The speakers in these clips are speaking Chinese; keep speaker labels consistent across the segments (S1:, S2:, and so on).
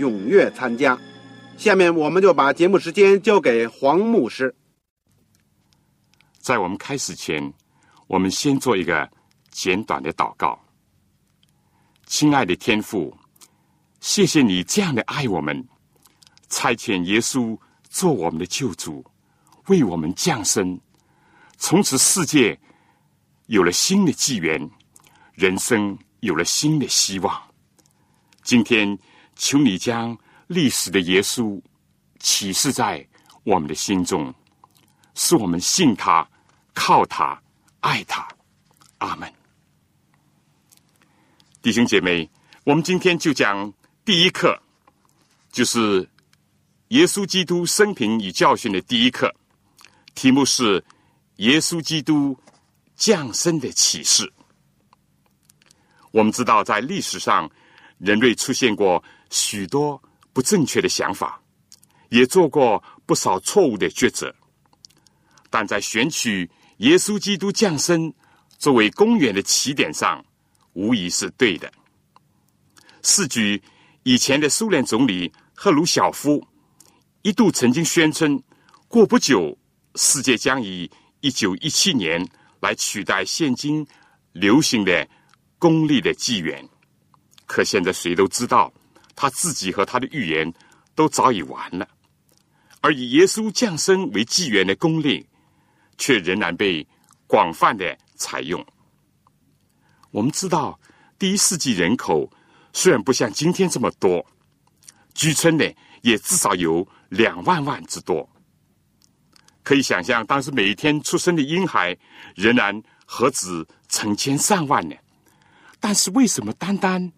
S1: 踊跃参加。下面我们就把节目时间交给黄牧师。
S2: 在我们开始前，我们先做一个简短的祷告。亲爱的天父，谢谢你这样的爱我们，差遣耶稣做我们的救主，为我们降生。从此，世界有了新的纪元，人生有了新的希望。今天，求你将历史的耶稣启示在我们的心中，使我们信他、靠他、爱他。阿门。弟兄姐妹，我们今天就讲第一课，就是耶稣基督生平与教训的第一课，题目是。耶稣基督降生的启示。我们知道，在历史上，人类出现过许多不正确的想法，也做过不少错误的抉择。但在选取耶稣基督降生作为公元的起点上，无疑是对的。是举以前的苏联总理赫鲁晓夫一度曾经宣称，过不久世界将以一九一七年来取代现今流行的公历的纪元，可现在谁都知道，他自己和他的预言都早已完了。而以耶稣降生为纪元的公历，却仍然被广泛的采用。我们知道，第一世纪人口虽然不像今天这么多，据称呢，也至少有两万万之多。可以想象，当时每一天出生的婴孩仍然何止成千上万呢？但是为什么单单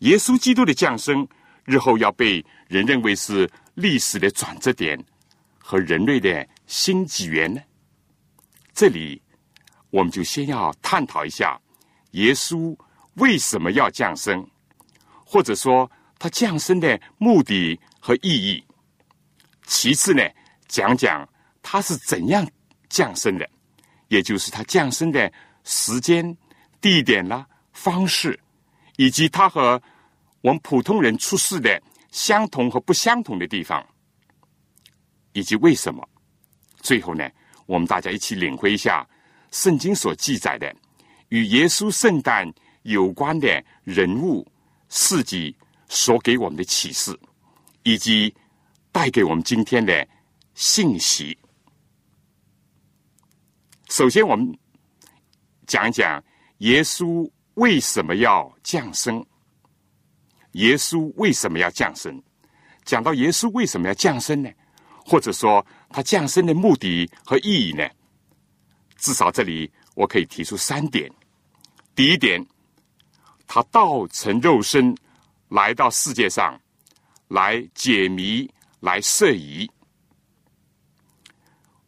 S2: 耶稣基督的降生日后要被人认为是历史的转折点和人类的新纪元呢？这里我们就先要探讨一下耶稣为什么要降生，或者说他降生的目的和意义。其次呢，讲讲。他是怎样降生的？也就是他降生的时间、地点啦、方式，以及他和我们普通人出世的相同和不相同的地方，以及为什么？最后呢，我们大家一起领会一下圣经所记载的与耶稣圣诞有关的人物事迹所给我们的启示，以及带给我们今天的信息。首先，我们讲一讲耶稣为什么要降生。耶稣为什么要降生？讲到耶稣为什么要降生呢？或者说他降生的目的和意义呢？至少这里我可以提出三点。第一点，他道成肉身来到世界上，来解谜，来设疑。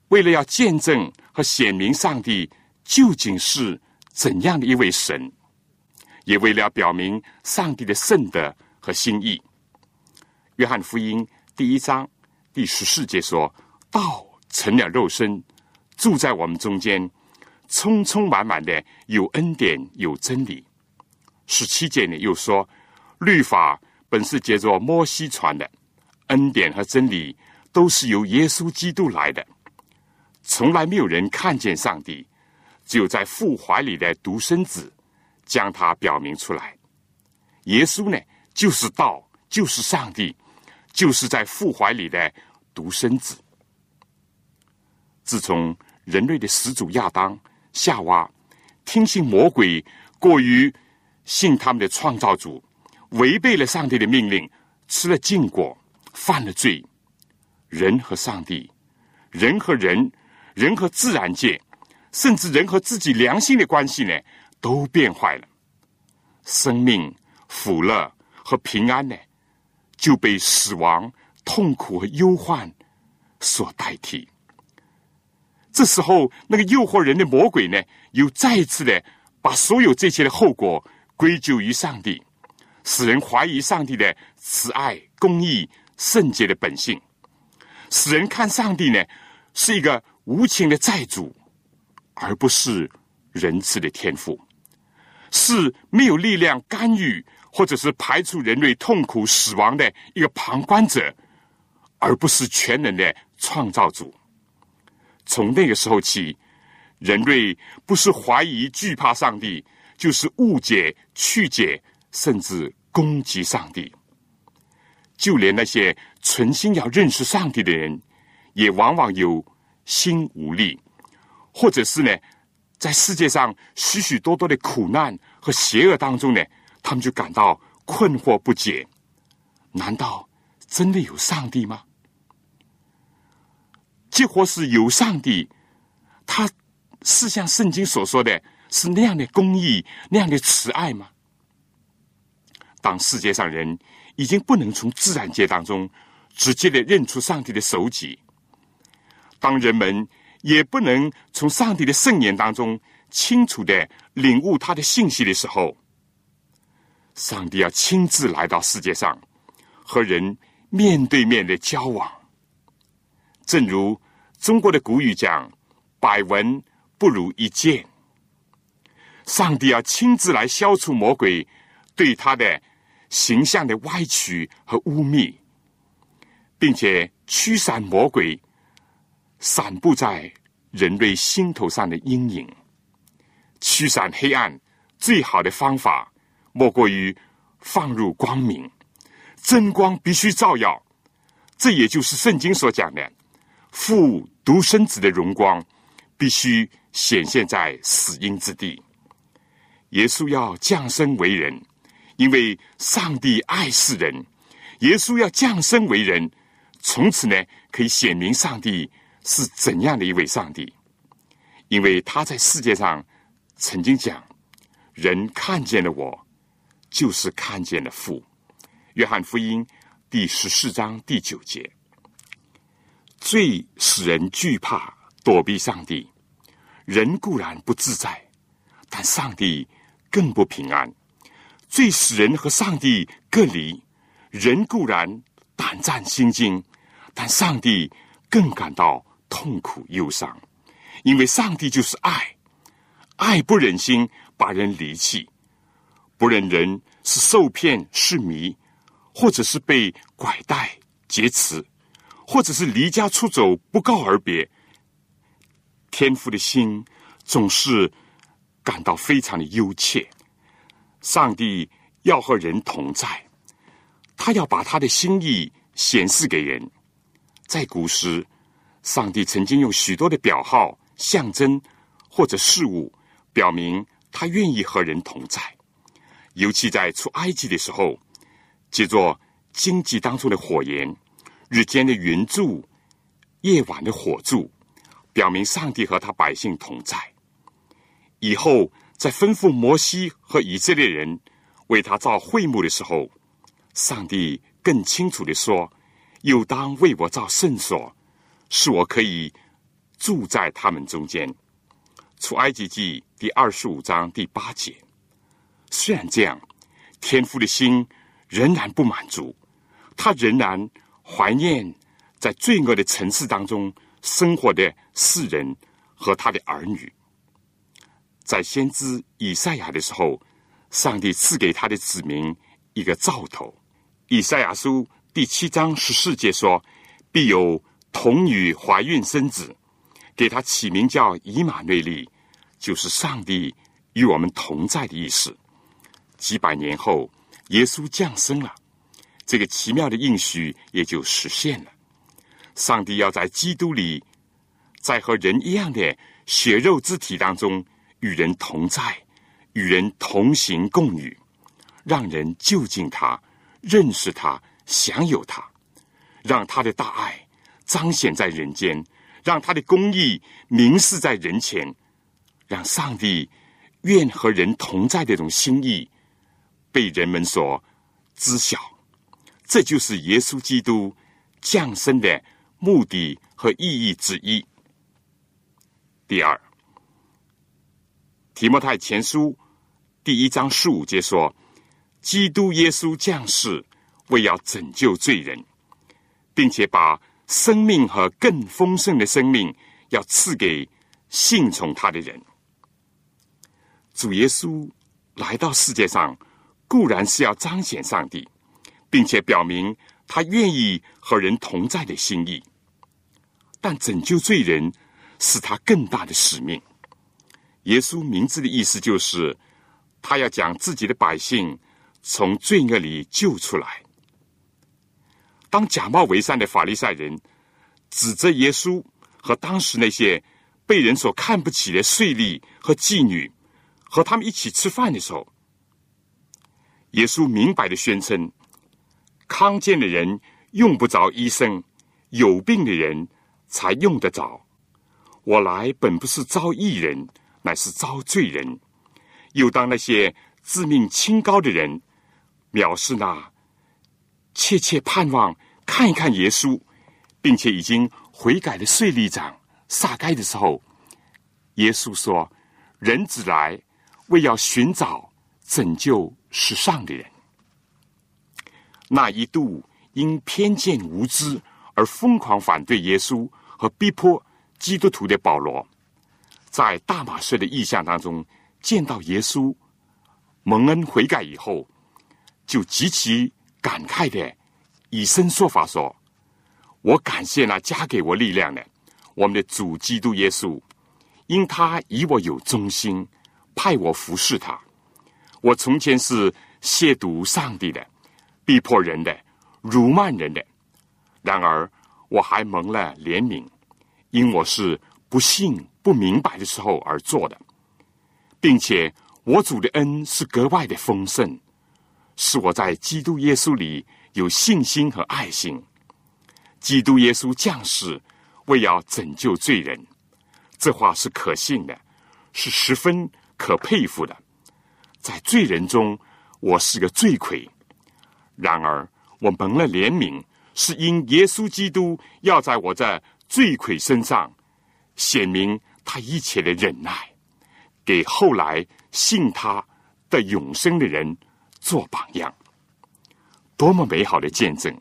S2: 为了要见证和显明上帝究竟是怎样的一位神，也为了表明上帝的圣德和心意，约翰福音第一章第十四节说：“道成了肉身，住在我们中间，充充满满的有恩典有真理。”十七节呢又说：“律法本是借着摩西传的，恩典和真理都是由耶稣基督来的。”从来没有人看见上帝，只有在父怀里的独生子将它表明出来。耶稣呢，就是道，就是上帝，就是在父怀里的独生子。自从人类的始祖亚当、夏娃听信魔鬼过于信他们的创造主，违背了上帝的命令，吃了禁果，犯了罪，人和上帝、人和人、人和自然界，甚至人和自己良心的关系呢，都变坏了，生命、福乐和平安呢？就被死亡、痛苦和忧患所代替。这时候，那个诱惑人的魔鬼呢，又再一次的把所有这些的后果归咎于上帝，使人怀疑上帝的慈爱、公义、圣洁的本性，使人看上帝呢是一个无情的债主，而不是仁慈的天赋，是没有力量干预。或者是排除人类痛苦死亡的一个旁观者，而不是全能的创造主。从那个时候起，人类不是怀疑惧怕上帝，就是误解曲解，甚至攻击上帝。就连那些存心要认识上帝的人，也往往有心无力，或者是呢，在世界上许许多多的苦难和邪恶当中呢。他们就感到困惑不解：难道真的有上帝吗？即或是有上帝，他是像圣经所说的是那样的公义、那样的慈爱吗？当世界上人已经不能从自然界当中直接的认出上帝的手迹，当人们也不能从上帝的圣言当中清楚的领悟他的信息的时候，上帝要亲自来到世界上，和人面对面的交往。正如中国的古语讲：“百闻不如一见。”上帝要亲自来消除魔鬼对他的形象的歪曲和污蔑，并且驱散魔鬼散布在人类心头上的阴影。驱散黑暗最好的方法。莫过于放入光明，真光必须照耀。这也就是圣经所讲的父独生子的荣光，必须显现在死荫之地。耶稣要降生为人，因为上帝爱世人。耶稣要降生为人，从此呢，可以显明上帝是怎样的一位上帝。因为他在世界上曾经讲：“人看见了我。”就是看见了父，约翰福音第十四章第九节，最使人惧怕躲避上帝，人固然不自在，但上帝更不平安。最使人和上帝隔离，人固然胆战心惊，但上帝更感到痛苦忧伤，因为上帝就是爱，爱不忍心把人离弃。不忍人是受骗是迷，或者是被拐带劫持，或者是离家出走不告而别。天父的心总是感到非常的忧切。上帝要和人同在，他要把他的心意显示给人。在古时，上帝曾经用许多的表号、象征或者事物，表明他愿意和人同在。尤其在出埃及的时候，借着荆棘当中的火焰、日间的云柱、夜晚的火柱，表明上帝和他百姓同在。以后在吩咐摩西和以色列人为他造会幕的时候，上帝更清楚的说：“又当为我造圣所，使我可以住在他们中间。”出埃及记第二十五章第八节。虽然这样，天父的心仍然不满足，他仍然怀念在罪恶的城市当中生活的世人和他的儿女。在先知以赛亚的时候，上帝赐给他的子民一个兆头。以赛亚书第七章十四节说：“必有童女怀孕生子，给他起名叫以马内利，就是上帝与我们同在的意思。”几百年后，耶稣降生了，这个奇妙的应许也就实现了。上帝要在基督里，在和人一样的血肉之体当中与人同在，与人同行共语，让人就近他、认识他、享有他，让他的大爱彰显在人间，让他的公义明示在人前，让上帝愿和人同在的这种心意被人们所知晓。这就是耶稣基督降生的。目的和意义之一。第二，提摩太前书第一章十五节说：“基督耶稣降世，为要拯救罪人，并且把生命和更丰盛的生命要赐给信从他的人。”主耶稣来到世界上，固然是要彰显上帝，并且表明他愿意和人同在的心意。但拯救罪人是他更大的使命。耶稣名字的意思就是，他要将自己的百姓从罪恶里救出来。当假冒为善的法利赛人指责耶稣和当时那些被人所看不起的税吏和妓女和他们一起吃饭的时候，耶稣明白的宣称：康健的人用不着医生，有病的人。才用得着。我来本不是招义人，乃是招罪人。又当那些自命清高的人藐视那切切盼望看一看耶稣，并且已经悔改的税吏长撒该的时候，耶稣说：“人子来，为要寻找拯救世上的人。”那一度因偏见无知而疯狂反对耶稣。和逼迫基督徒的保罗，在大马士的意象当中见到耶稣蒙恩悔改以后，就极其感慨的以身说法说：“我感谢那加给我力量的我们的主基督耶稣，因他以我有忠心，派我服侍他。我从前是亵渎上帝的，逼迫人的，辱骂人的，然而。”我还蒙了怜悯，因我是不信、不明白的时候而做的，并且我主的恩是格外的丰盛，是我在基督耶稣里有信心和爱心。基督耶稣降世为要拯救罪人，这话是可信的，是十分可佩服的。在罪人中，我是个罪魁，然而我蒙了怜悯。是因耶稣基督要在我这罪魁身上显明他一切的忍耐，给后来信他的永生的人做榜样。多么美好的见证！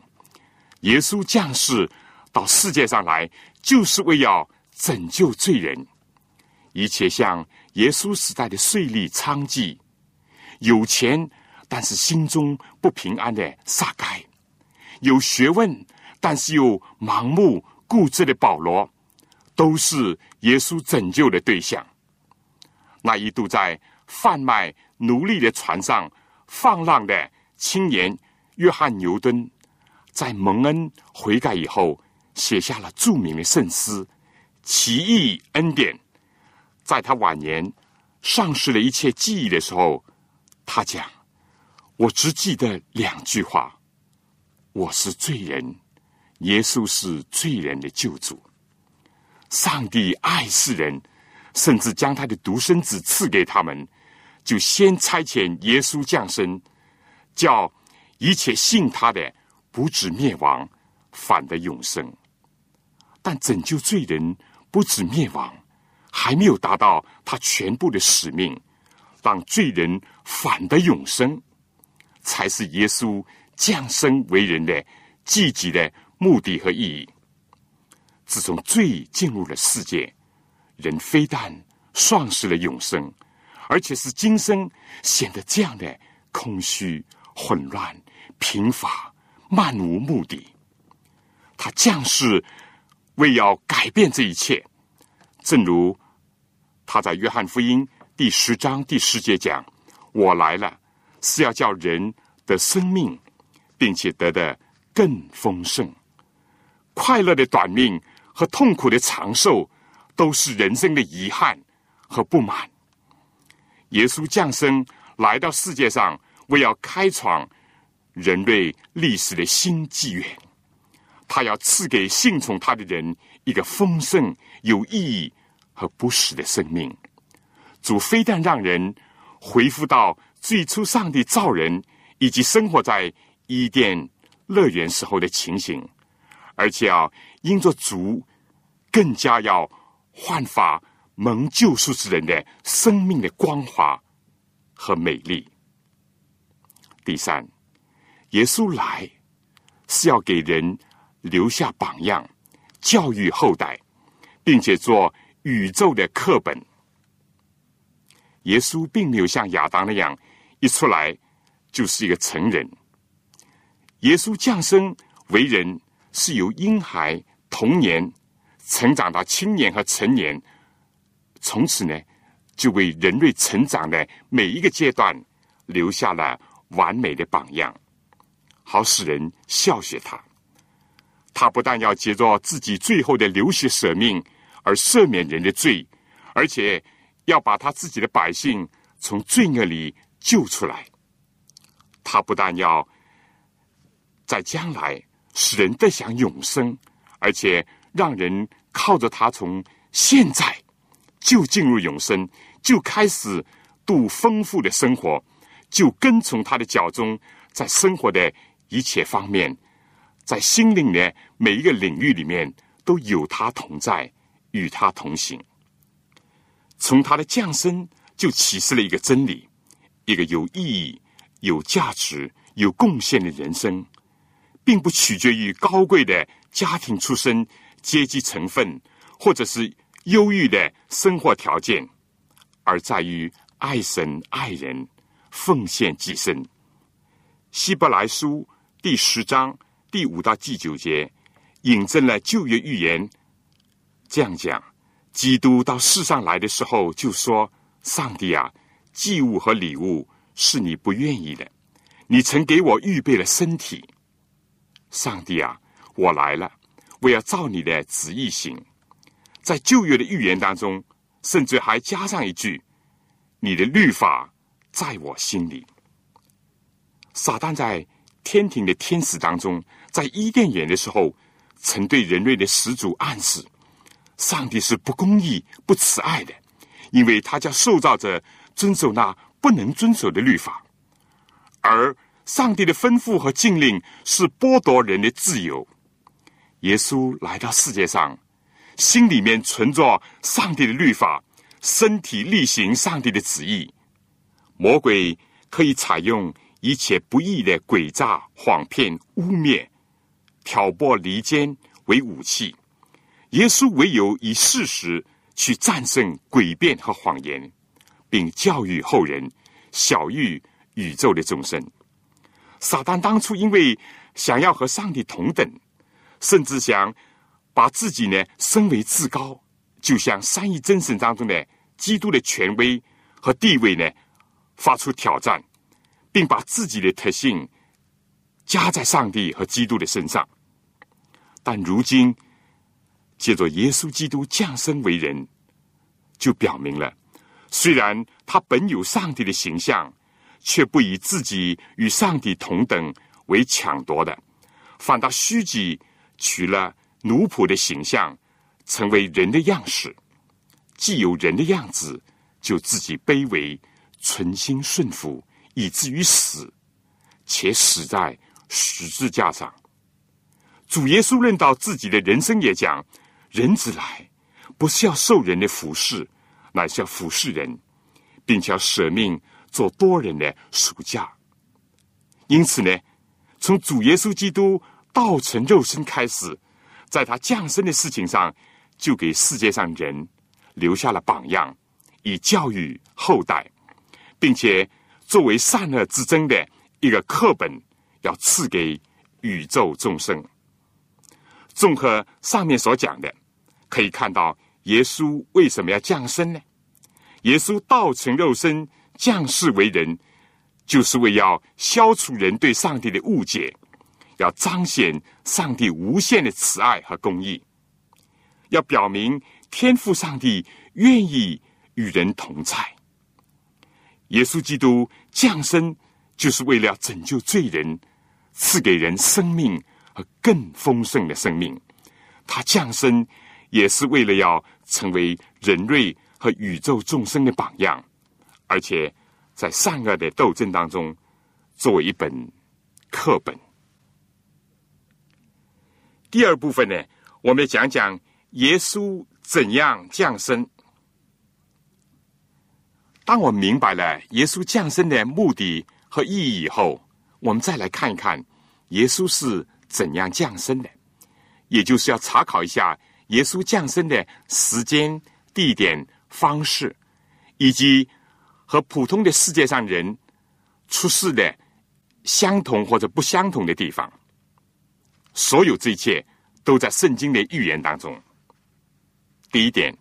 S2: 耶稣降世到世界上来，就是为要拯救罪人。一切像耶稣时代的税吏娼妓，有钱但是心中不平安的撒该。有学问，但是又盲目固执的保罗，都是耶稣拯救的对象。那一度在贩卖奴隶的船上放浪的青年约翰牛顿，在蒙恩悔改以后，写下了著名的圣诗《奇异恩典》。在他晚年丧失了一切记忆的时候，他讲：“我只记得两句话。”我是罪人，耶稣是罪人的救主。上帝爱世人，甚至将他的独生子赐给他们，就先差遣耶稣降生，叫一切信他的不止灭亡，反得永生。但拯救罪人不止灭亡，还没有达到他全部的使命，让罪人反得永生，才是耶稣。降生为人的积极的目的和意义。自从罪进入了世界，人非但丧失了永生，而且是今生显得这样的空虚、混乱、贫乏、漫无目的。他降世为要改变这一切，正如他在约翰福音第十章第十节讲：“我来了，是要叫人的生命。”并且得的更丰盛。快乐的短命和痛苦的长寿，都是人生的遗憾和不满。耶稣降生来到世界上，为要开创人类历史的新纪元。他要赐给信从他的人一个丰盛、有意义和不死的生命。主非但让人回复到最初上帝造人以及生活在伊甸乐园时候的情形，而且要因着主更加要焕发蒙救赎之人的生命的光华和美丽。第三，耶稣来是要给人。留下榜样，教育后代，并且做宇宙的课本。耶稣并没有像亚当那样一出来就是一个成人。耶稣降生为人，是由婴孩童年成长到青年和成年，从此呢，就为人类成长的每一个阶段留下了完美的榜样，好使人效学他。他不但要接着自己最后的流血舍命而赦免人的罪，而且要把他自己的百姓从罪恶里救出来。他不但要在将来使人得享永生，而且让人靠着他从现在就进入永生，就开始度丰富的生活，就跟从他的脚中，在生活的一切方面。在心灵的每一个领域里面，都有他同在，与他同行。从他的降生就启示了一个真理：一个有意义、有价值、有贡献的人生，并不取决于高贵的家庭出身、阶级成分，或者是忧郁的生活条件，而在于爱神、爱人、奉献己身。希伯来书第十章。第五到第九节引证了旧约预言，这样讲：基督到世上来的时候，就说：“上帝啊，祭物和礼物是你不愿意的，你曾给我预备了身体。上帝啊，我来了，我要照你的旨意行。”在旧约的预言当中，甚至还加上一句：“你的律法在我心里。”撒旦在天庭的天使当中。在伊甸园的时候，曾对人类的始祖暗示：上帝是不公义、不慈爱的，因为他叫受造者遵守那不能遵守的律法；而上帝的吩咐和禁令是剥夺人的自由。耶稣来到世界上，心里面存着上帝的律法，身体力行上帝的旨意。魔鬼可以采用一切不义的诡诈、谎骗、污蔑。挑拨离间为武器，耶稣唯有以事实去战胜诡辩和谎言，并教育后人，小喻宇宙的众生。撒旦当初因为想要和上帝同等，甚至想把自己呢升为至高，就像三一真神当中的基督的权威和地位呢，发出挑战，并把自己的特性。加在上帝和基督的身上，但如今借着耶稣基督降生为人，就表明了，虽然他本有上帝的形象，却不以自己与上帝同等为抢夺的，反倒虚己，取了奴仆的形象，成为人的样式。既有人的样子，就自己卑微，存心顺服，以至于死，且死在。十字架上，主耶稣论到自己的人生也讲：人子来，不是要受人的服侍，乃是要服侍人，并且要舍命做多人的赎价。因此呢，从主耶稣基督道成肉身开始，在他降生的事情上，就给世界上人留下了榜样，以教育后代，并且作为善恶之争的一个课本。要赐给宇宙众生。综合上面所讲的，可以看到耶稣为什么要降生呢？耶稣道成肉身降世为人，就是为要消除人对上帝的误解，要彰显上帝无限的慈爱和公义，要表明天父上帝愿意与人同在。耶稣基督降生就是为了拯救罪人，赐给人生命和更丰盛的生命。他降生也是为了要成为人类和宇宙众生的榜样，而且在善恶的斗争当中，作为一本课本。第二部分呢，我们讲讲耶稣怎样降生。当我明白了耶稣降生的目的和意义以后，我们再来看一看耶稣是怎样降生的，也就是要查考一下耶稣降生的时间、地点、方式，以及和普通的世界上人出世的相同或者不相同的地方。所有这一切都在圣经的预言当中。第一点，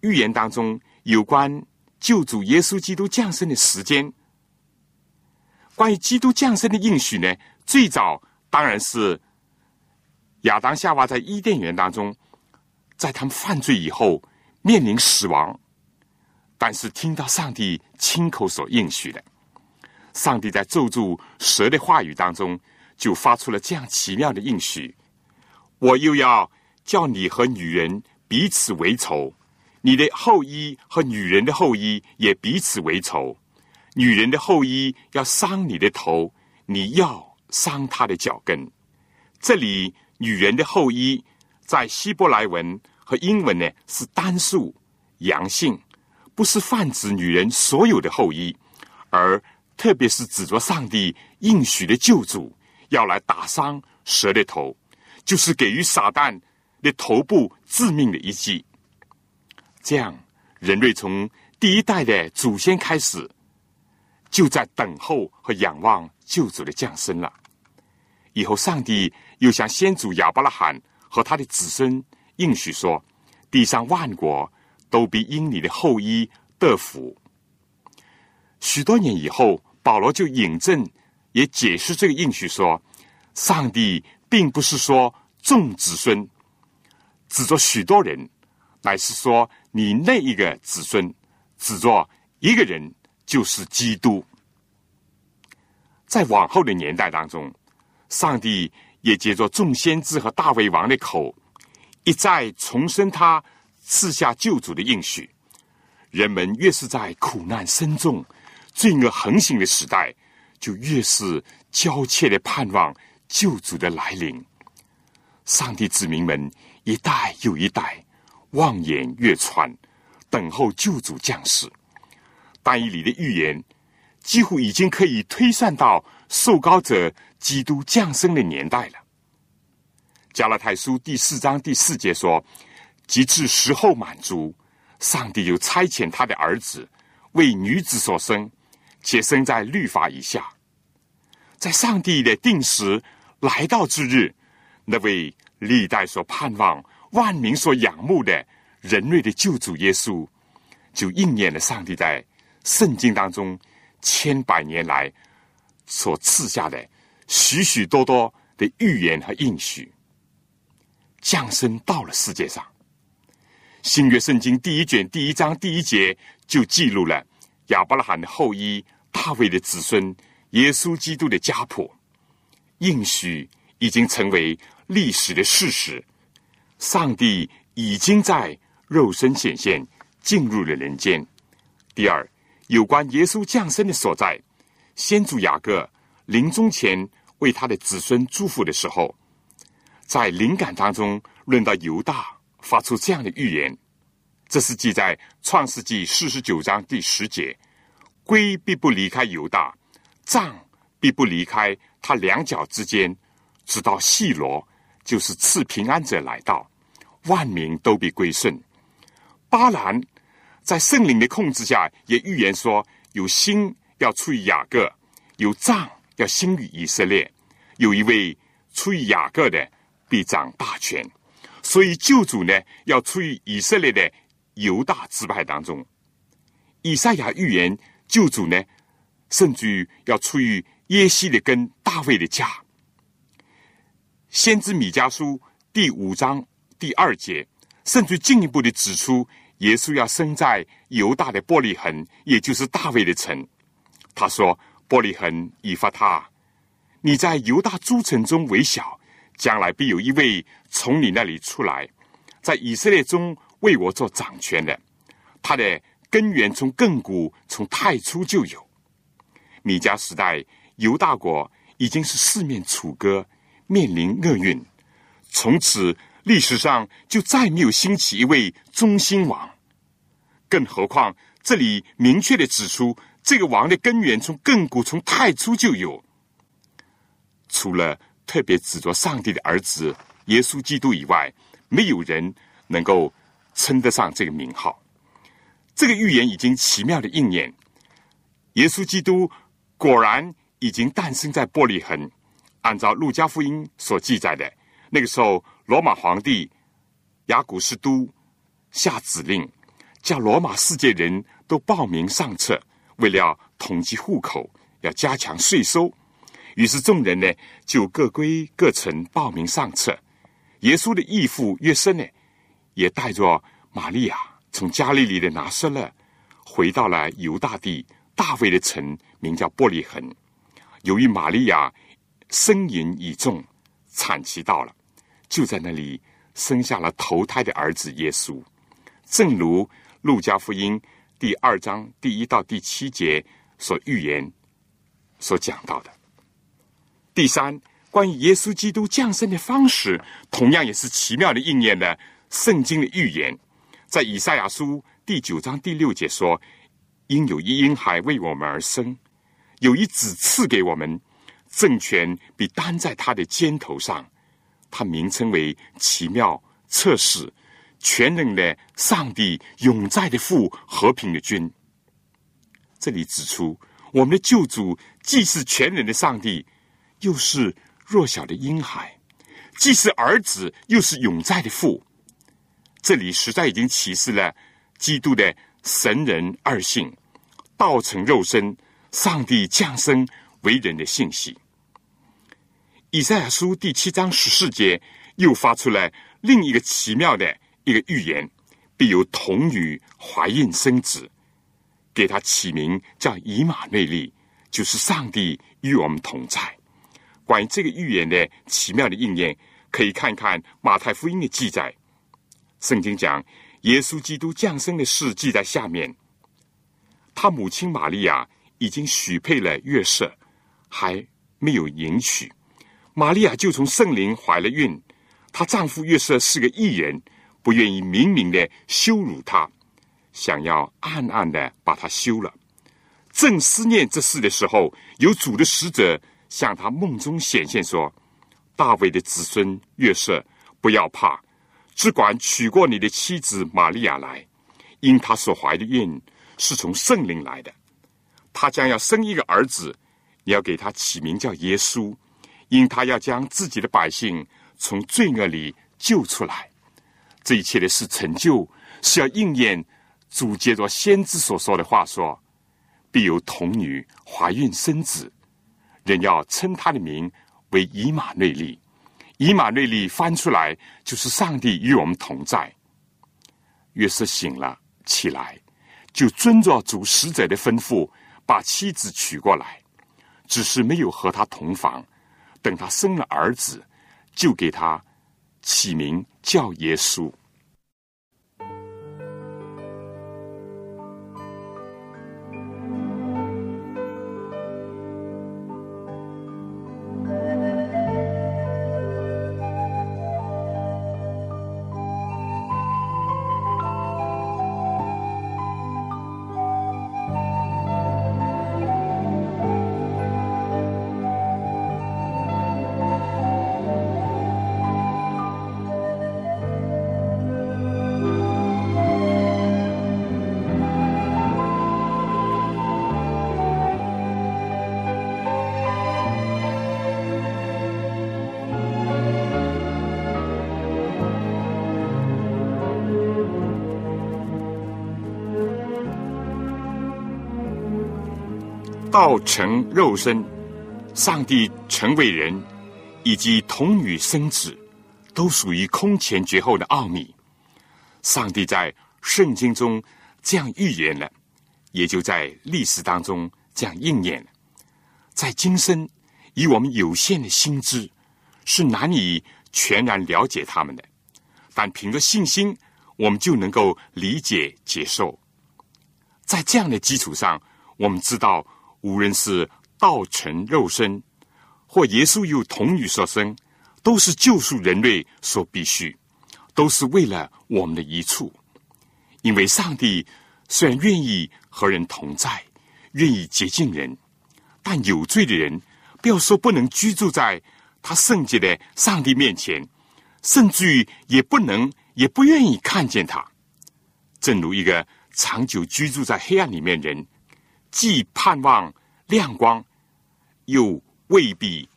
S2: 预言当中有关救主耶稣基督降生的时间。关于基督降生的应许呢，最早当然是亚当夏娃在伊甸园当中，在他们犯罪以后面临死亡，但是听到上帝亲口所应许的，上帝在咒诅蛇的话语当中。就发出了这样奇妙的应许：我又要叫你和女人彼此为仇，你的后裔和女人的后裔也彼此为仇。女人的后裔要伤你的头，你要伤她的脚跟。这里“女人的后裔”在希伯来文和英文呢是单数阳性，不是泛指女人所有的后裔，而特别是指着上帝应许的救主。要来打伤蛇的头，就是给予撒旦的头部致命的一击。这样，人类从第一代的祖先开始，就在等候和仰望救主的降生了。以后，上帝又向先祖亚伯拉罕和他的子孙应许说：“地上万国都必因你的后裔得福。”许多年以后，保罗就引证。也解释这个应许说，上帝并不是说众子孙指着许多人，乃是说你那一个子孙指着一个人，就是基督。在往后的年代当中，上帝也借着众先知和大卫王的口，一再重申他赐下救主的应许。人们越是在苦难深重、罪恶横行的时代。就越是焦切的盼望救主的来临。上帝子民们一代又一代望眼欲穿，等候救主降世。但以理的预言几乎已经可以推算到受膏者基督降生的年代了。加拉太书第四章第四节说：“及至时候满足，上帝就差遣他的儿子为女子所生。”且生在律法以下，在上帝的定时来到之日，那位历代所盼望、万民所仰慕的人类的救主耶稣，就应验了上帝在圣经当中千百年来所赐下的许许多多的预言和应许，降生到了世界上。新约圣经第一卷第一章第一节就记录了亚伯拉罕的后裔。大卫的子孙，耶稣基督的家谱，应许已经成为历史的事实。上帝已经在肉身显现，进入了人间。第二，有关耶稣降生的所在，先祖雅各临终前为他的子孙祝福的时候，在灵感当中论到犹大，发出这样的预言。这是记在创世纪四十九章第十节。龟必不离开犹大，杖必不离开他两脚之间，直到细罗，就是赐平安者来到，万民都必归顺。巴兰在圣灵的控制下，也预言说，有心要出于雅各，有杖要兴于以色列，有一位出于雅各的必掌大权，所以救主呢，要出于以色列的犹大支派当中。以赛亚预言。救主呢，甚至于要出于耶西的根、大卫的家。先知米迦书第五章第二节，甚至进一步的指出，耶稣要生在犹大的伯利恒，也就是大卫的城。他说：“伯利恒以发他，你在犹大诸城中为小，将来必有一位从你那里出来，在以色列中为我做掌权的。他的根源从亘古，从太初就有。米迦时代，犹大国已经是四面楚歌，面临厄运。从此历史上就再没有兴起一位中兴王。更何况这里明确的指出。”这个王的根源从亘古从太初就有，除了特别指着上帝的儿子耶稣基督以外，没有人能够称得上这个名号。这个预言已经奇妙的应验，耶稣基督果然已经诞生在伯利恒。按照路加福音所记载的，那个时候罗马皇帝亚古斯都下指令，叫罗马世界人都报名上册。为了统计户口，要加强税收，于是众人呢就各归各城报名上册。耶稣的义父约瑟呢，也带着玛利亚从加利利的拿撒勒回到了犹大地大卫的城，名叫伯利恒。由于玛利亚呻吟已重，产期到了，就在那里生下了头胎的儿子耶稣。正如路加福音。第二章第一到第七节所预言、所讲到的。第三，关于耶稣基督降生的方式，同样也是奇妙的应验了圣经的预言。在以赛亚书第九章第六节说：“因有一婴孩为我们而生，有一子赐给我们，政权必担在他的肩头上，他名称为奇妙测试。”全能的上帝，永在的父，和平的君。这里指出，我们的救主既是全能的上帝，又是弱小的婴孩；既是儿子，又是永在的父。这里实在已经启示了基督的神人二性，道成肉身，上帝降生为人的信息。以赛亚书第七章十四节又发出了另一个奇妙的。一个预言，必有童女怀孕生子，给他起名叫以马内利，就是上帝与我们同在。关于这个预言的奇妙的应验，可以看看马太福音的记载。圣经讲耶稣基督降生的事记在下面。他母亲玛利亚已经许配了约瑟，还没有迎娶，玛利亚就从圣灵怀了孕。她丈夫约瑟是个异人。不愿意明明的羞辱她，想要暗暗的把她休了。正思念这事的时候，有主的使者向他梦中显现，说：“大卫的子孙约瑟，不要怕，只管娶过你的妻子玛利亚来，因她所怀的孕是从圣灵来的。她将要生一个儿子，你要给他起名叫耶稣，因他要将自己的百姓从罪恶里救出来。”这一切的事成就，是要应验主接着先知所说的话说：“必有童女怀孕生子，人要称他的名为以马内利。以马内利翻出来就是上帝与我们同在。”约瑟醒了起来，就遵照主使者的吩咐，把妻子娶过来，只是没有和他同房。等他生了儿子，就给他。起名叫耶稣。道成肉身，上帝成为人，以及童女生子，都属于空前绝后的奥秘。上帝在圣经中这样预言了，也就在历史当中这样应验了。在今生，以我们有限的心智，是难以全然了解他们的。但凭着信心，我们就能够理解接受。在这样的基础上，我们知道，无论是道成肉身，或耶稣有童女所生，都是救赎人类所必须，都是为了我们的一处。因为上帝虽然愿意和人同在，愿意接近人，但有罪的人，不要说不能居住在他圣洁的上帝面前，甚至于也不能，也不愿意看见他。正如一个。长久居住在黑暗里面，人既盼望亮光，又未必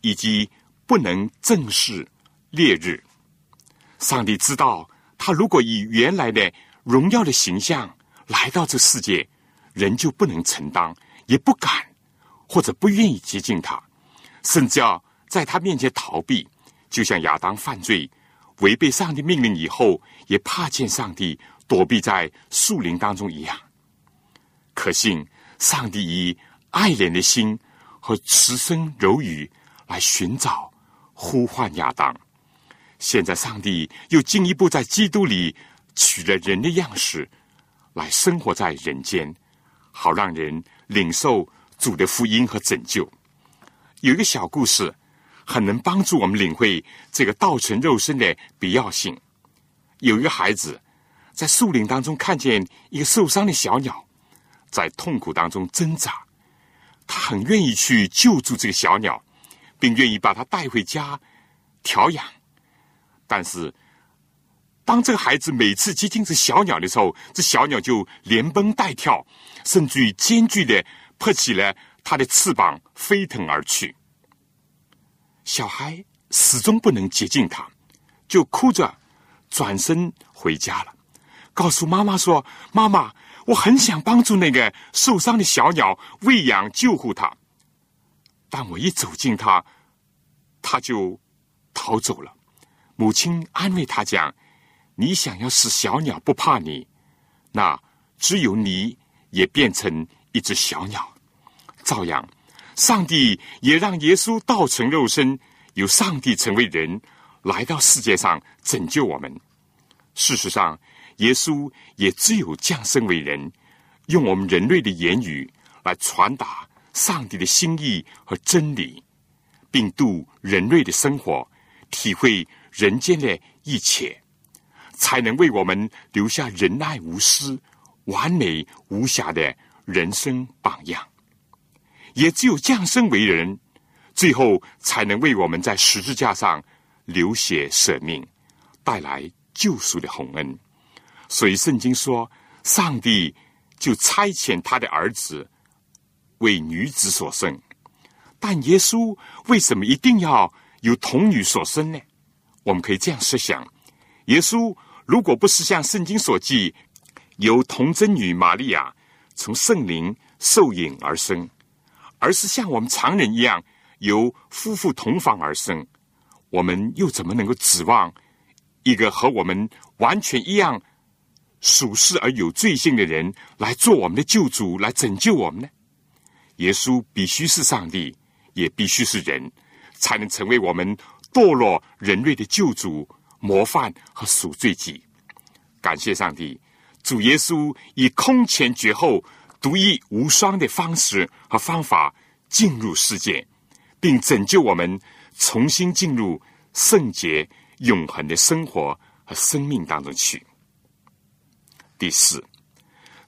S2: 以及不能正视烈日。上帝知道，他如果以原来的荣耀的形象来到这世界，人就不能承担，也不敢或者不愿意接近他，甚至要在他面前逃避。就像亚当犯罪，违背上帝命令以后，也怕见上帝。躲避在树林当中一样，可信上帝以爱怜的心和慈声柔语来寻找、呼唤亚当。现在上帝又进一步在基督里取了人的样式，来生活在人间，好让人领受主的福音和拯救。有一个小故事，很能帮助我们领会这个道成肉身的必要性。有一个孩子。在树林当中看见一个受伤的小鸟，在痛苦当中挣扎，他很愿意去救助这个小鸟，并愿意把它带回家调养。但是，当这个孩子每次接近这小鸟的时候，这小鸟就连蹦带跳，甚至于艰巨的扑起了它的翅膀，飞腾而去。小孩始终不能接近它，就哭着转身回家了。告诉妈妈说：“妈妈，我很想帮助那个受伤的小鸟，喂养救护它。但我一走近它，它就逃走了。”母亲安慰他讲：“你想要使小鸟不怕你，那只有你也变成一只小鸟。照样，上帝也让耶稣道成肉身，由上帝成为人，来到世界上拯救我们。事实上。”耶稣也只有降生为人，用我们人类的言语来传达上帝的心意和真理，并度人类的生活，体会人间的一切，才能为我们留下仁爱无私、完美无瑕的人生榜样。也只有降生为人，最后才能为我们在十字架上流血舍命，带来救赎的洪恩。所以圣经说，上帝就差遣他的儿子为女子所生。但耶稣为什么一定要由童女所生呢？我们可以这样设想：耶稣如果不是像圣经所记，由童贞女玛利亚从圣灵受引而生，而是像我们常人一样由夫妇同房而生，我们又怎么能够指望一个和我们完全一样？属世而有罪性的人来做我们的救主，来拯救我们呢？耶稣必须是上帝，也必须是人，才能成为我们堕落人类的救主、模范和赎罪祭。感谢上帝，主耶稣以空前绝后、独一无双的方式和方法进入世界，并拯救我们重新进入圣洁永恒的生活和生命当中去。第四，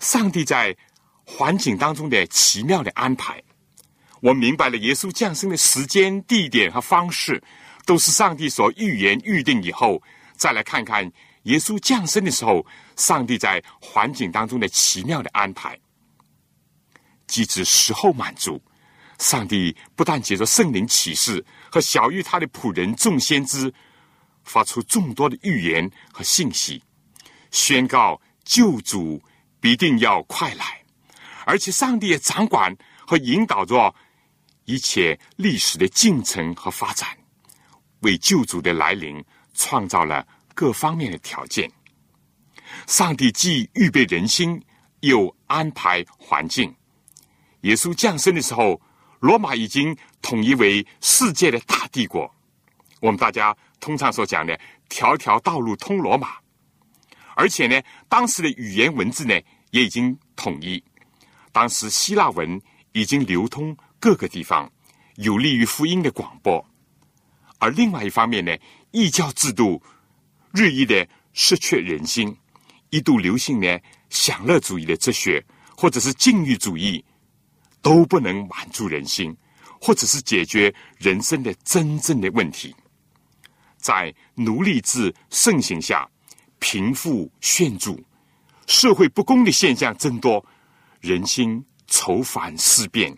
S2: 上帝在环境当中的奇妙的安排，我明白了耶稣降生的时间、地点和方式，都是上帝所预言预定以后，再来看看耶稣降生的时候，上帝在环境当中的奇妙的安排。即使时候满足，上帝不但借着圣灵启示和小于他的仆人众先知，发出众多的预言和信息，宣告。救主必定要快来，而且上帝也掌管和引导着一切历史的进程和发展。为救主的来临创造了各方面的条件。上帝既预备人心，又安排环境。耶稣降生的时候，罗马已经统一为世界的大帝国。我们大家通常所讲的“条条道路通罗马”，而且呢，当时的语言文字呢也已经统一。当时希腊文已经流通各个地方，有利于福音的广播。而另外一方面呢，异教制度日益的失去人心。一度流行呢，享乐主义的哲学，或者是禁欲主义，都不能满足人心，或者是解决人生的真正的问题。在奴隶制盛行下，贫富悬著，社会不公的现象增多，人心愁烦思变。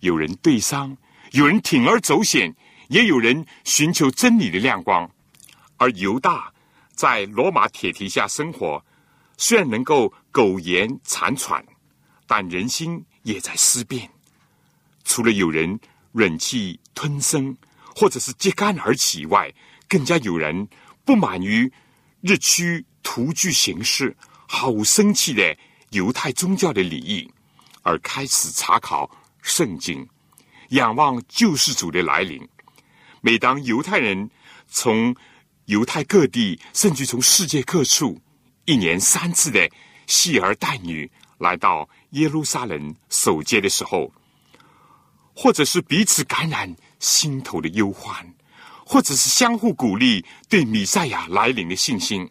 S2: 有人对伤，有人铤而走险，也有人寻求真理的亮光，而犹大。在罗马铁蹄下生活，虽然能够苟延残喘，但人心也在思变。除了有人忍气吞声，或者是揭竿而起以外，更加有人不满于日趋徒具形式、毫无生气的犹太宗教的礼仪，而开始查考圣经，仰望救世主的来临。每当犹太人从犹太各地，甚至从世界各处，一年三次的系儿带女来到耶路撒冷守节的时候，或者是彼此感染心头的忧患，或者是相互鼓励对弥赛亚来临的信心，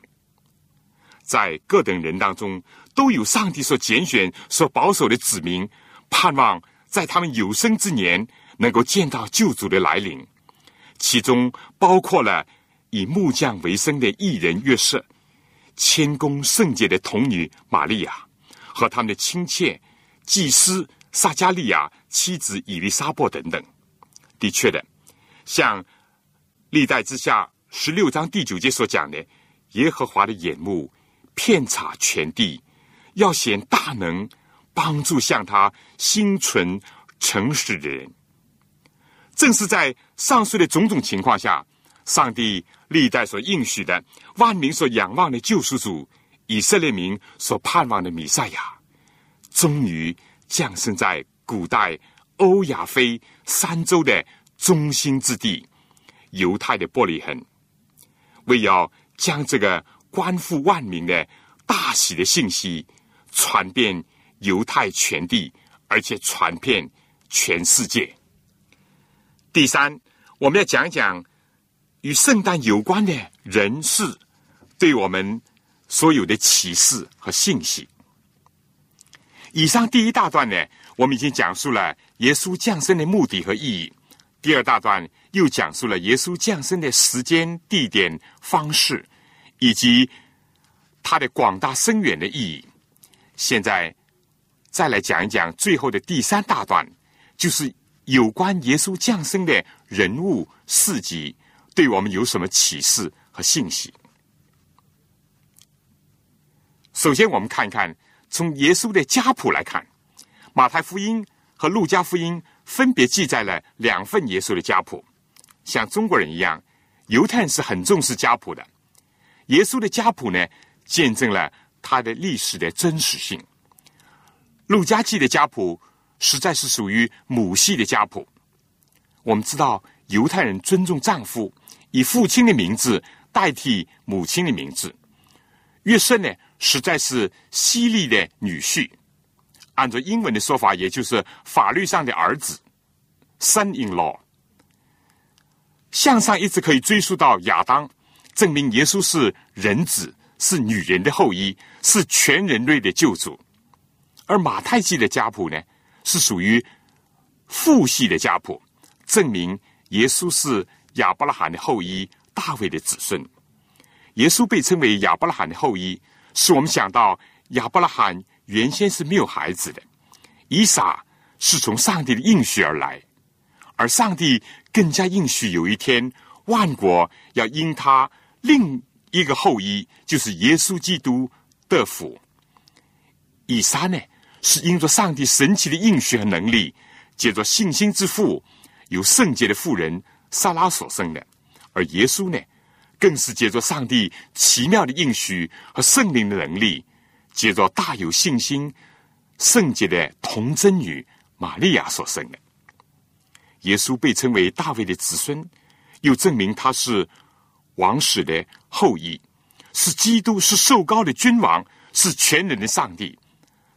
S2: 在各等人当中，都有上帝所拣选、所保守的子民，盼望在他们有生之年能够见到救主的来临，其中包括了。以木匠为生的艺人约瑟，谦恭圣洁的童女玛利亚，和他们的亲切祭司撒加利亚妻子以利沙伯等等。的确的，像历代之下十六章第九节所讲的，耶和华的眼目遍察全地，要显大能，帮助向他心存诚实的人。正是在上述的种种情况下，上帝。历代所应许的，万民所仰望的救赎主，以色列民所盼望的弥赛亚，终于降生在古代欧亚非三洲的中心之地——犹太的伯利恒，为要将这个关乎万民的大喜的信息传遍犹太全地，而且传遍全世界。第三，我们要讲讲。与圣诞有关的人事，对我们所有的启示和信息。以上第一大段呢，我们已经讲述了耶稣降生的目的和意义；第二大段又讲述了耶稣降生的时间、地点、方式，以及他的广大深远的意义。现在再来讲一讲最后的第三大段，就是有关耶稣降生的人物事迹。对我们有什么启示和信息？首先，我们看一看从耶稣的家谱来看，马太福音和路加福音分别记载了两份耶稣的家谱。像中国人一样，犹太人是很重视家谱的。耶稣的家谱呢，见证了他的历史的真实性。路加记的家谱实在是属于母系的家谱。我们知道，犹太人尊重丈夫。以父亲的名字代替母亲的名字，约瑟呢，实在是犀利的女婿。按照英文的说法，也就是法律上的儿子，son in law。向上一直可以追溯到亚当，证明耶稣是人子，是女人的后裔，是全人类的救主。而马太记的家谱呢，是属于父系的家谱，证明耶稣是。亚伯拉罕的后裔，大卫的子孙。耶稣被称为亚伯拉罕的后裔，使我们想到亚伯拉罕原先是没有孩子的。以撒是从上帝的应许而来，而上帝更加应许有一天万国要因他另一个后裔，就是耶稣基督得福。以撒呢，是因着上帝神奇的应许和能力，借着信心之父，有圣洁的妇人。萨拉所生的，而耶稣呢，更是借着上帝奇妙的应许和圣灵的能力，借着大有信心、圣洁的童贞女玛利亚所生的。耶稣被称为大卫的子孙，又证明他是王室的后裔，是基督，是受高的君王，是全能的上帝，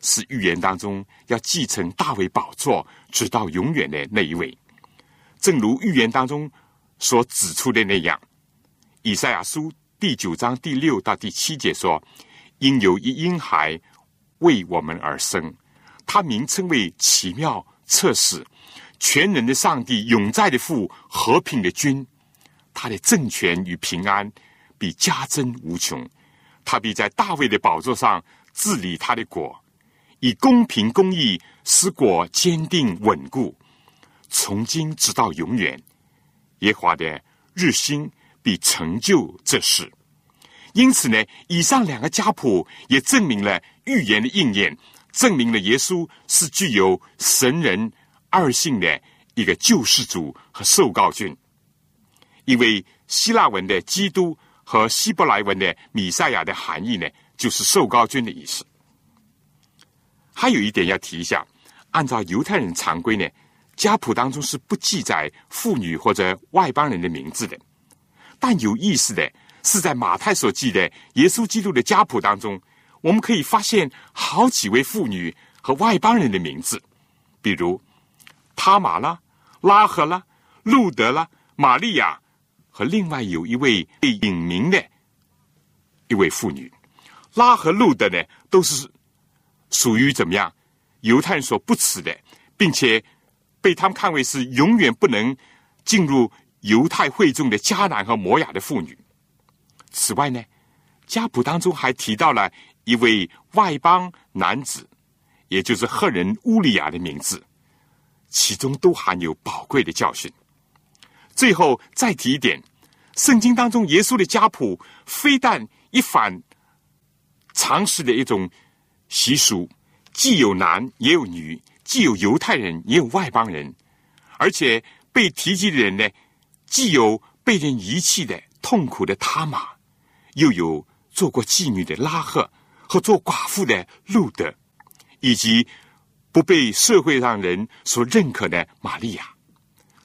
S2: 是预言当中要继承大卫宝座直到永远的那一位。正如预言当中所指出的那样，《以赛亚书》第九章第六到第七节说：“因有一婴孩为我们而生，他名称为奇妙测试。”全能的上帝，永在的父，和平的君，他的政权与平安必加增无穷。他必在大卫的宝座上治理他的国，以公平公义使国坚定稳固，从今直到永远。耶华的日新必成就这事。因此呢，以上两个家谱也证明了预言的应验，证明了耶稣是具有神人。二性的一个救世主和受告君，因为希腊文的基督和希伯来文的米赛亚的含义呢，就是受告君的意思。还有一点要提一下，按照犹太人常规呢，家谱当中是不记载妇女或者外邦人的名字的。但有意思的是，在马太所记的耶稣基督的家谱当中，我们可以发现好几位妇女和外邦人的名字，比如。塔玛拉、拉赫拉、路德拉、玛利亚和另外有一位被隐名的一位妇女，拉和路德呢，都是属于怎么样？犹太人所不耻的，并且被他们看为是永远不能进入犹太会众的迦南和摩亚的妇女。此外呢，家谱当中还提到了一位外邦男子，也就是赫人乌利亚的名字。其中都含有宝贵的教训。最后再提一点，圣经当中耶稣的家谱非但一反常识的一种习俗，既有男也有女，既有犹太人也有外邦人，而且被提及的人呢，既有被人遗弃的痛苦的他玛，又有做过妓女的拉赫和做寡妇的路德，以及。不被社会上人所认可的玛利亚，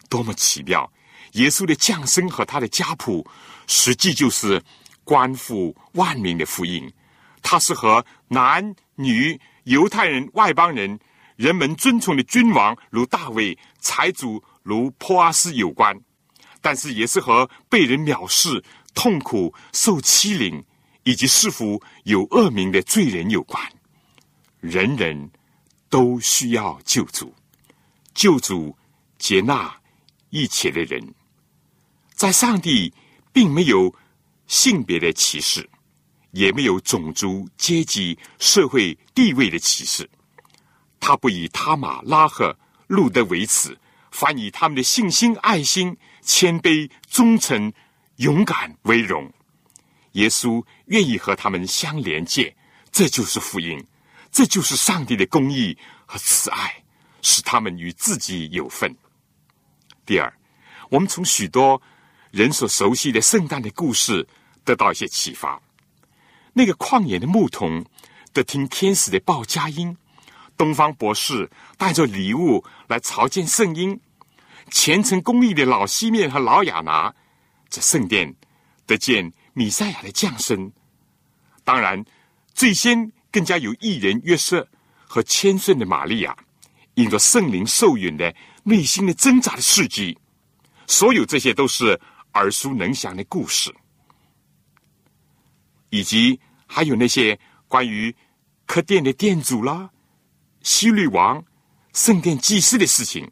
S2: 多么奇妙！耶稣的降生和他的家谱，实际就是关乎万民的福音。他是和男女、犹太人、外邦人、人们尊崇的君王如大卫、财主如波阿斯有关，但是也是和被人藐视、痛苦、受欺凌以及似乎有恶名的罪人有关。人人。都需要救主，救主接纳一切的人，在上帝并没有性别的歧视，也没有种族、阶级、社会地位的歧视。他不以他马拉赫路德为耻，反以他们的信心、爱心、谦卑、忠诚、勇敢为荣。耶稣愿意和他们相连接，这就是福音。这就是上帝的公义和慈爱，使他们与自己有份。第二，我们从许多人所熟悉的圣诞的故事得到一些启发。那个旷野的牧童得听天使的报佳音，东方博士带着礼物来朝见圣婴，虔诚公义的老西面和老亚拿在圣殿得见米赛亚的降生。当然，最先。更加有艺人约瑟和谦顺的玛利亚，因着圣灵受允的内心的挣扎的事迹，所有这些都是耳熟能详的故事，以及还有那些关于客店的店主啦、希律王、圣殿祭司的事情，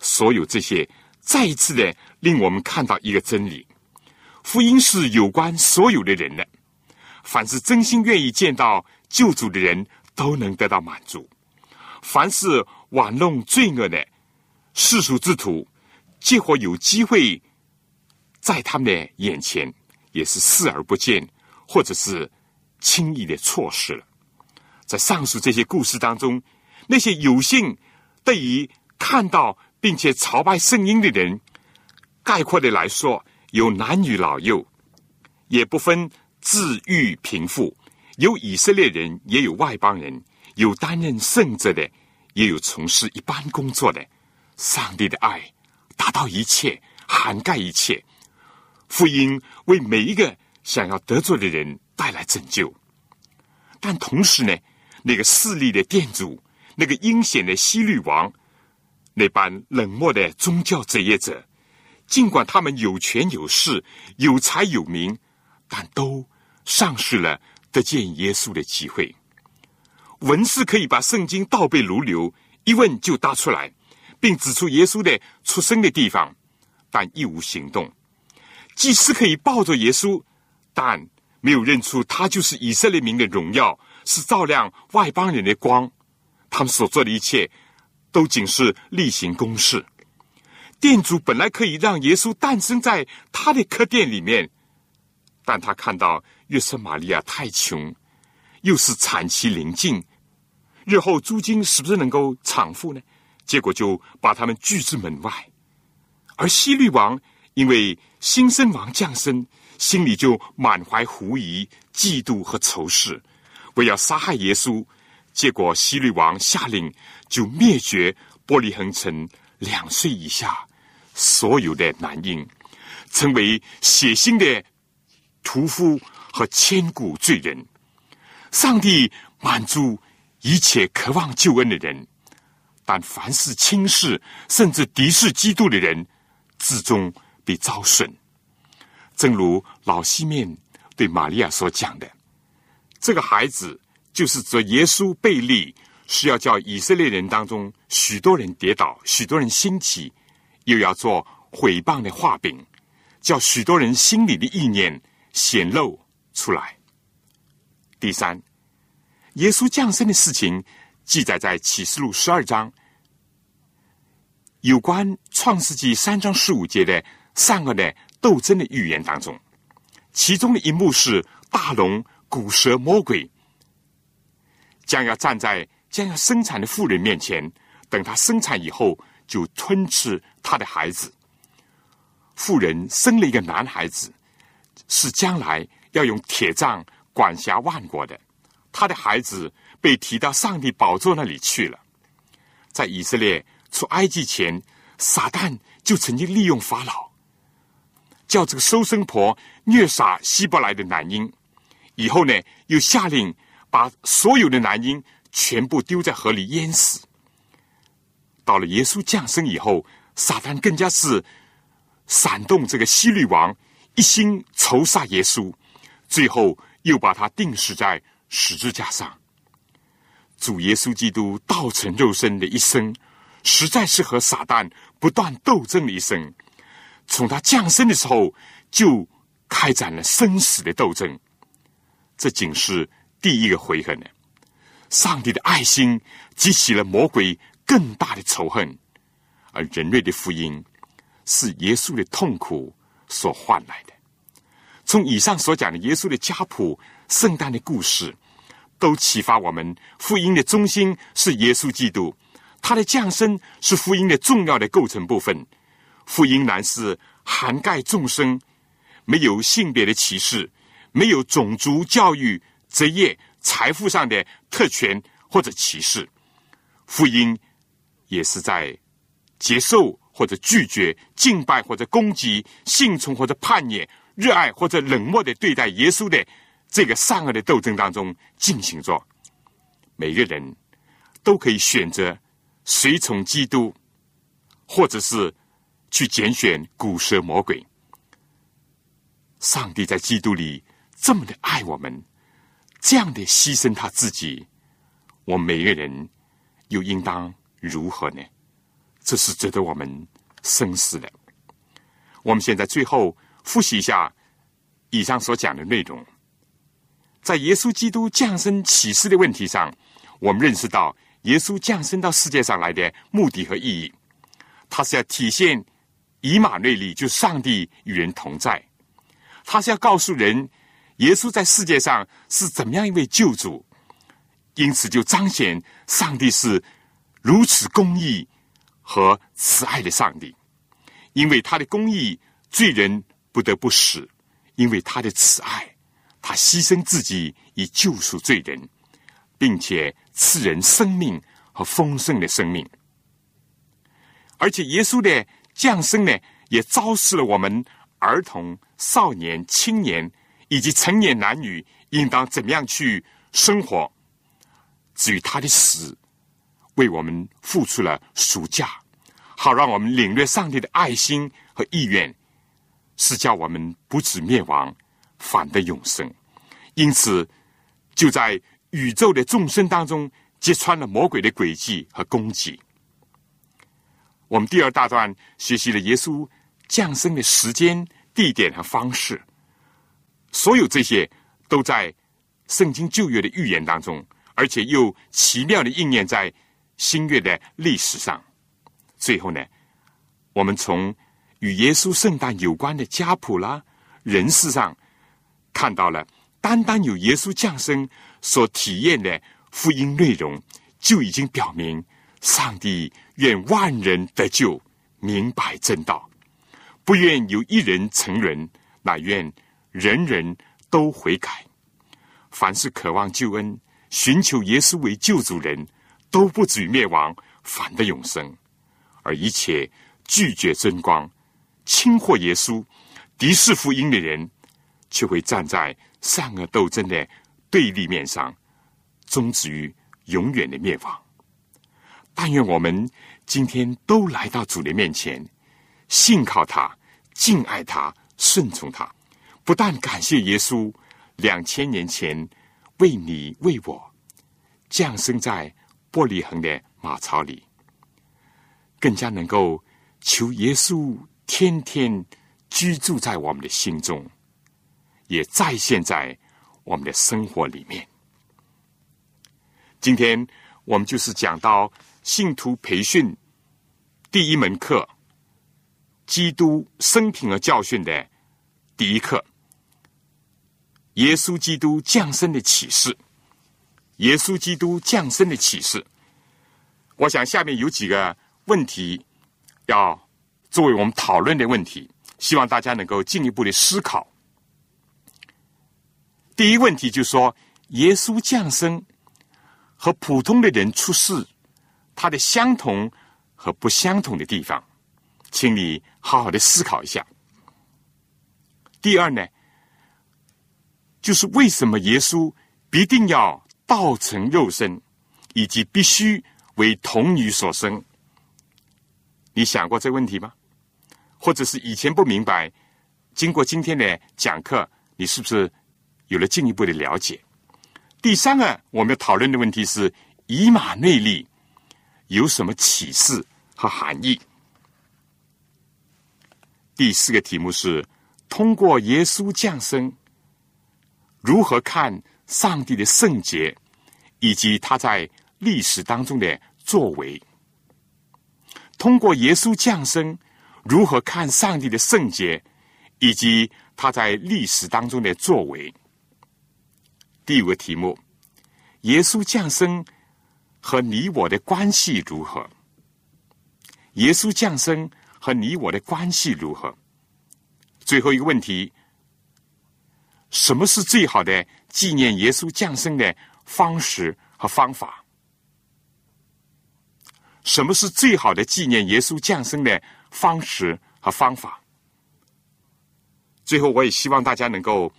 S2: 所有这些再一次的令我们看到一个真理：福音是有关所有的人的，凡是真心愿意见到。救主的人都能得到满足。凡是玩弄罪恶的世俗之徒，结果有机会在他们的眼前也是视而不见，或者是轻易的错失了。在上述这些故事当中，那些有幸得以看到并且朝拜圣婴的人，概括的来说，有男女老幼，也不分自裕贫富，有以色列人，也有外邦人，有担任圣者的，也有从事一般工作的。上帝的爱达到一切，涵盖一切。福音为每一个想要得罪的人带来拯救，但同时呢，那个势力的店主，那个阴险的西律王，那般冷漠的宗教职业者，尽管他们有权有势、有才有名，但都丧失了得见耶稣的机会。文士可以把圣经倒背如流，一问就答出来，并指出耶稣的出生的地方，但一无行动。祭司可以抱着耶稣，但没有认出他就是以色列民的荣耀，是照亮外邦人的光。他们所做的一切，都仅是例行公事。店主本来可以让耶稣诞生在他的客店里面，但他看到约瑟玛利亚太穷，又是产期临近，日后租金是不是能够偿付呢？结果就把他们拒之门外。而希律王因为。新生王降生，心里就满怀狐疑、嫉妒和仇视，为要杀害耶稣。结果希律王下令，就灭绝伯利恒城两岁以下所有的男婴，成为血腥的屠夫和千古罪人。上帝满足一切渴望救恩的人，但凡是轻视甚至敌视基督的人，至终。被遭损，正如老西面对玛利亚所讲的，这个孩子就是指耶稣贝利，是要叫以色列人当中许多人跌倒，许多人兴起，又要做毁谤的画饼，叫许多人心里的意念显露出来。第三，耶稣降生的事情记载在启示录十二章，有关创世纪三章十五节的。三个的斗争的预言当中，其中的一幕是大龙、古蛇、魔鬼将要站在将要生产的妇人面前，等她生产以后就吞吃她的孩子。妇人生了一个男孩子，是将来要用铁杖管辖万国的。他的孩子被提到上帝宝座那里去了。在以色列出埃及前，撒旦就曾经利用法老。叫这个收生婆虐杀希伯来的男婴，以后呢，又下令把所有的男婴全部丢在河里淹死。到了耶稣降生以后，撒旦更加是煽动这个希律王一心仇杀耶稣，最后又把他钉死在十字架上。主耶稣基督道成肉身的一生，实在是和撒旦不断斗争的一生。从他降生的时候就开展了生死的斗争，这仅是第一个回合呢。上帝的爱心激起了魔鬼更大的仇恨，而人类的福音是耶稣的痛苦所换来的。从以上所讲的耶稣的家谱、圣诞的故事，都启发我们：福音的中心是耶稣基督，他的降生是福音的重要的构成部分。福音乃是涵盖众生，没有性别的歧视，没有种族、教育、职业、财富上的特权或者歧视。福音也是在接受或者拒绝、敬拜或者攻击、信从或者叛逆、热爱或者冷漠的对待耶稣的这个善恶的斗争当中进行着。每个人都可以选择随从基督，或者是。去拣选古蛇魔鬼。上帝在基督里这么的爱我们，这样的牺牲他自己，我们每个人又应当如何呢？这是值得我们深思的。我们现在最后复习一下以上所讲的内容。在耶稣基督降生启示的问题上，我们认识到耶稣降生到世界上来的目的和意义，他是要体现。以马内利就上帝与人同在，他是要告诉人，耶稣在世界上是怎么样一位救主，因此就彰显上帝是如此公义和慈爱的上帝。因为他的公义，罪人不得不死，因为他的慈爱，他牺牲自己以救赎罪人，并且赐人生命和丰盛的生命。而且耶稣的降生呢，也昭示了我们儿童、少年、青年以及成年男女应当怎么样去生活。至于他的死，为我们付出了赎价，好让我们领略上帝的爱心和意愿，是叫我们不止灭亡，反得永生。因此，就在宇宙的众生当中，揭穿了魔鬼的诡计和攻击。我们第二大段学习了耶稣降生的时间、地点和方式，所有这些都在圣经旧约的预言当中，而且又奇妙的应验在新约的历史上。最后呢，我们从与耶稣圣诞有关的家谱啦、人事上，看到了单单有耶稣降生所体验的福音内容，就已经表明上帝。愿万人得救，明白正道；不愿有一人成人，乃愿人人都悔改。凡是渴望救恩、寻求耶稣为救主人，都不至于灭亡，反得永生；而一切拒绝真光、轻获耶稣、敌视福音的人，却会站在善恶斗争的对立面上，终止于永远的灭亡。但愿我们今天都来到主的面前，信靠他，敬爱他，顺从他。不但感谢耶稣两千年前为你为我降生在玻璃恒的马槽里，更加能够求耶稣天天居住在我们的心中，也再现在我们的生活里面。今天我们就是讲到。信徒培训第一门课：基督生平和教训的第一课——耶稣基督降生的启示。耶稣基督降生的启示，我想下面有几个问题要作为我们讨论的问题，希望大家能够进一步的思考。第一问题就是说，耶稣降生和普通的人出世。它的相同和不相同的地方，请你好好的思考一下。第二呢，就是为什么耶稣必定要道成肉身，以及必须为童女所生？你想过这问题吗？或者是以前不明白，经过今天的讲课，你是不是有了进一步的了解？第三个我们要讨论的问题是以马内利。有什么启示和含义？第四个题目是：通过耶稣降生，如何看上帝的圣洁，以及他在历史当中的作为？通过耶稣降生，如何看上帝的圣洁，以及他在历史当中的作为？第五个题目：耶稣降生。和你我的关系如何？耶稣降生和你我的关系如何？最后一个问题：什么是最好的纪念耶稣降生的方式和方法？什么是最好的纪念耶稣降生的方式和方法？最后，我也希望大家能够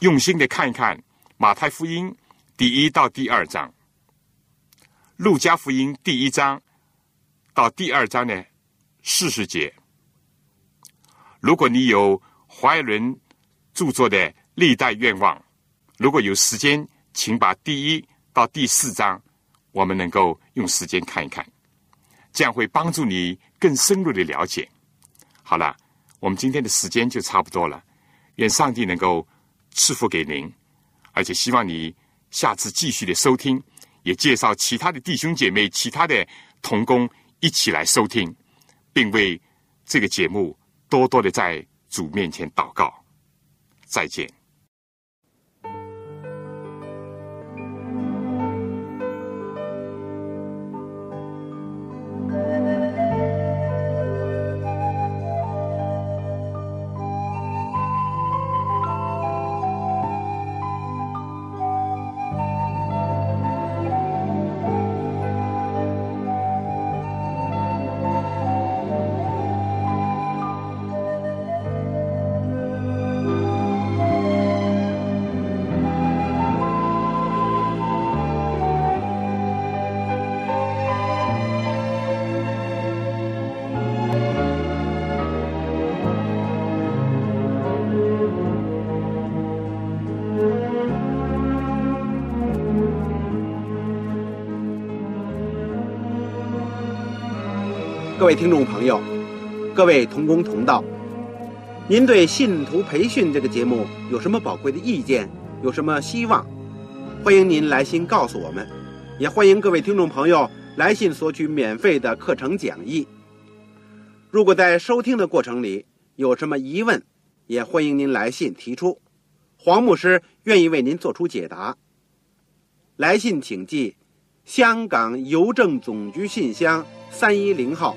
S2: 用心的看一看马太福音。第一到第二章，《路加福音》第一章到第二章的四十节。如果你有怀伦著作的《历代愿望》，如果有时间，请把第一到第四章，我们能够用时间看一看，这样会帮助你更深入的了解。好了，我们今天的时间就差不多了。愿上帝能够赐福给您，而且希望你。下次继续的收听，也介绍其他的弟兄姐妹、其他的同工一起来收听，并为这个节目多多的在主面前祷告。再见。
S1: 位听众朋友，各位同工同道，您对信徒培训这个节目有什么宝贵的意见？有什么希望？欢迎您来信告诉我们，也欢迎各位听众朋友来信索取免费的课程讲义。如果在收听的过程里有什么疑问，也欢迎您来信提出，黄牧师愿意为您做出解答。来信请寄香港邮政总局信箱三一零号。